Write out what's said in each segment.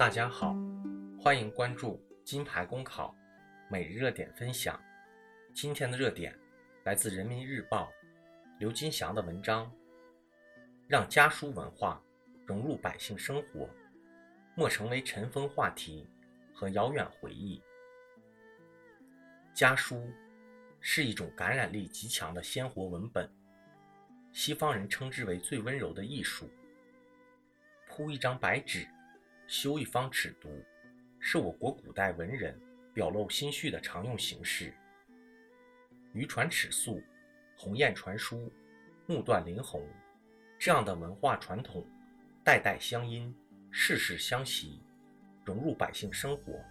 大家好，欢迎关注金牌公考每日热点分享。今天的热点来自人民日报刘金祥的文章，让家书文化融入百姓生活，莫成为尘封话题和遥远回忆。家书是一种感染力极强的鲜活文本，西方人称之为最温柔的艺术。铺一张白纸。修一方尺牍，是我国古代文人表露心绪的常用形式。渔船尺素、鸿雁传书、木断林鸿，这样的文化传统，代代相因，世世相袭，融入百姓生活，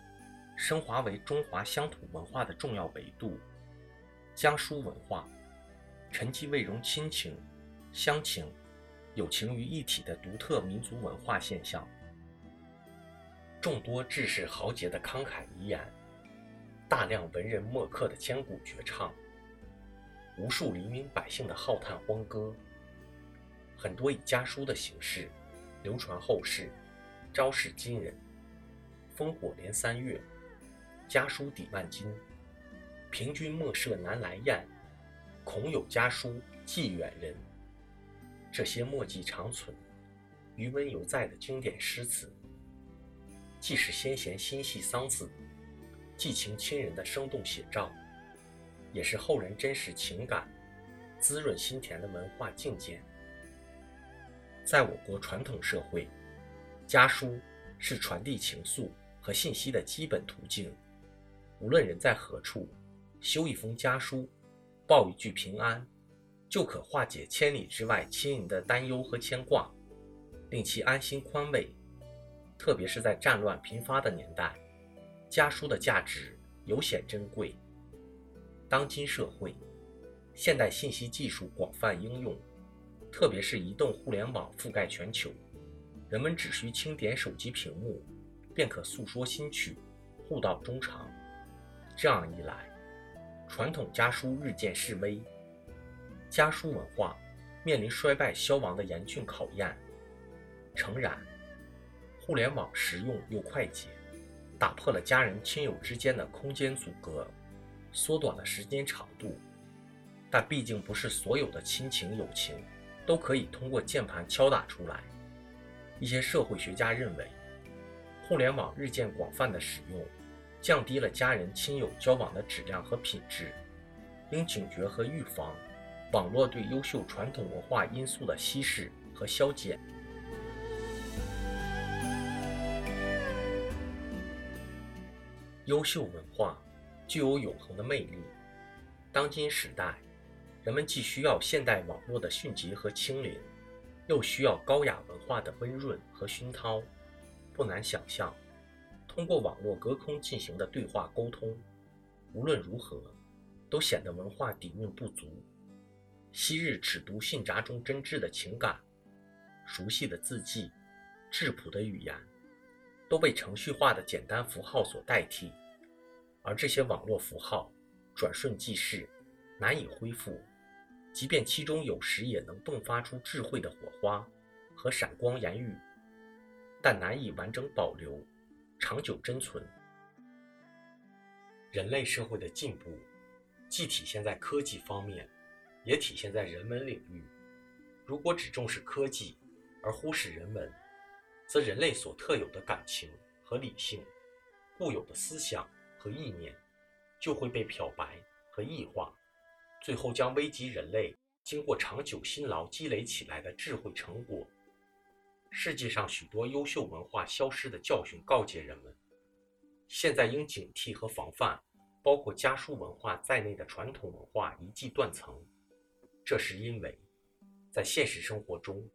升华为中华乡土文化的重要维度。江书文化，沉积未融亲情、乡情、友情于一体的独特民族文化现象。众多志士豪杰的慷慨遗言，大量文人墨客的千古绝唱，无数黎民百姓的浩叹荒歌，很多以家书的形式流传后世，昭示今人。烽火连三月，家书抵万金。平君莫设南来雁，恐有家书寄远人。这些墨迹长存、余温犹在的经典诗词。既是先贤心系丧子、寄情亲人的生动写照，也是后人真实情感、滋润心田的文化境界。在我国传统社会，家书是传递情愫和信息的基本途径。无论人在何处，修一封家书，报一句平安，就可化解千里之外亲人的担忧和牵挂，令其安心宽慰。特别是在战乱频发的年代，家书的价值尤显珍贵。当今社会，现代信息技术广泛应用，特别是移动互联网覆盖全球，人们只需轻点手机屏幕，便可诉说心曲，互道衷肠。这样一来，传统家书日渐式微，家书文化面临衰败消亡的严峻考验。诚然。互联网实用又快捷，打破了家人亲友之间的空间阻隔，缩短了时间长度。但毕竟不是所有的亲情友情都可以通过键盘敲打出来。一些社会学家认为，互联网日渐广泛的使用，降低了家人亲友交往的质量和品质，应警觉和预防网络对优秀传统文化因素的稀释和消减。优秀文化具有永恒的魅力。当今时代，人们既需要现代网络的迅捷和清灵，又需要高雅文化的温润和熏陶。不难想象，通过网络隔空进行的对话沟通，无论如何，都显得文化底蕴不足。昔日尺牍信札中真挚的情感、熟悉的字迹、质朴的语言。都被程序化的简单符号所代替，而这些网络符号转瞬即逝，难以恢复。即便其中有时也能迸发出智慧的火花和闪光言语，但难以完整保留、长久珍存。人类社会的进步，既体现在科技方面，也体现在人文领域。如果只重视科技，而忽视人文，则人类所特有的感情和理性，固有的思想和意念，就会被漂白和异化，最后将危及人类经过长久辛劳积累起来的智慧成果。世界上许多优秀文化消失的教训告诫人们，现在应警惕和防范包括家书文化在内的传统文化一记断层。这是因为，在现实生活中。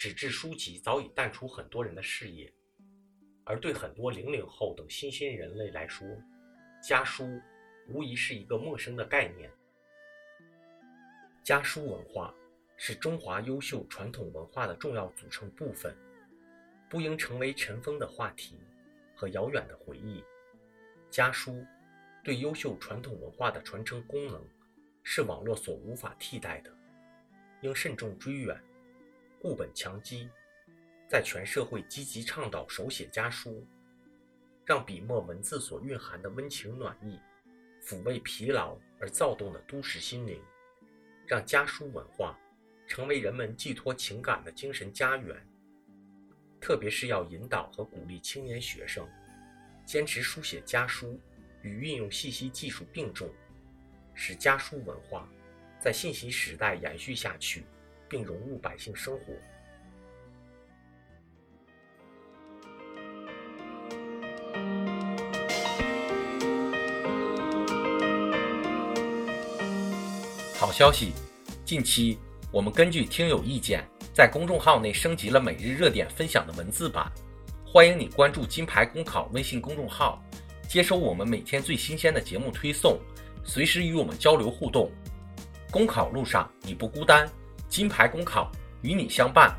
纸质书籍早已淡出很多人的视野，而对很多零零后等新兴人类来说，家书无疑是一个陌生的概念。家书文化是中华优秀传统文化的重要组成部分，不应成为尘封的话题和遥远的回忆。家书对优秀传统文化的传承功能是网络所无法替代的，应慎重追远。固本强基，在全社会积极倡导手写家书，让笔墨文字所蕴含的温情暖意，抚慰疲劳而躁动的都市心灵，让家书文化成为人们寄托情感的精神家园。特别是要引导和鼓励青年学生，坚持书写家书与运用信息技术并重，使家书文化在信息时代延续下去，并融入百姓生活。好消息！近期我们根据听友意见，在公众号内升级了每日热点分享的文字版。欢迎你关注“金牌公考”微信公众号，接收我们每天最新鲜的节目推送，随时与我们交流互动。公考路上你不孤单，金牌公考与你相伴。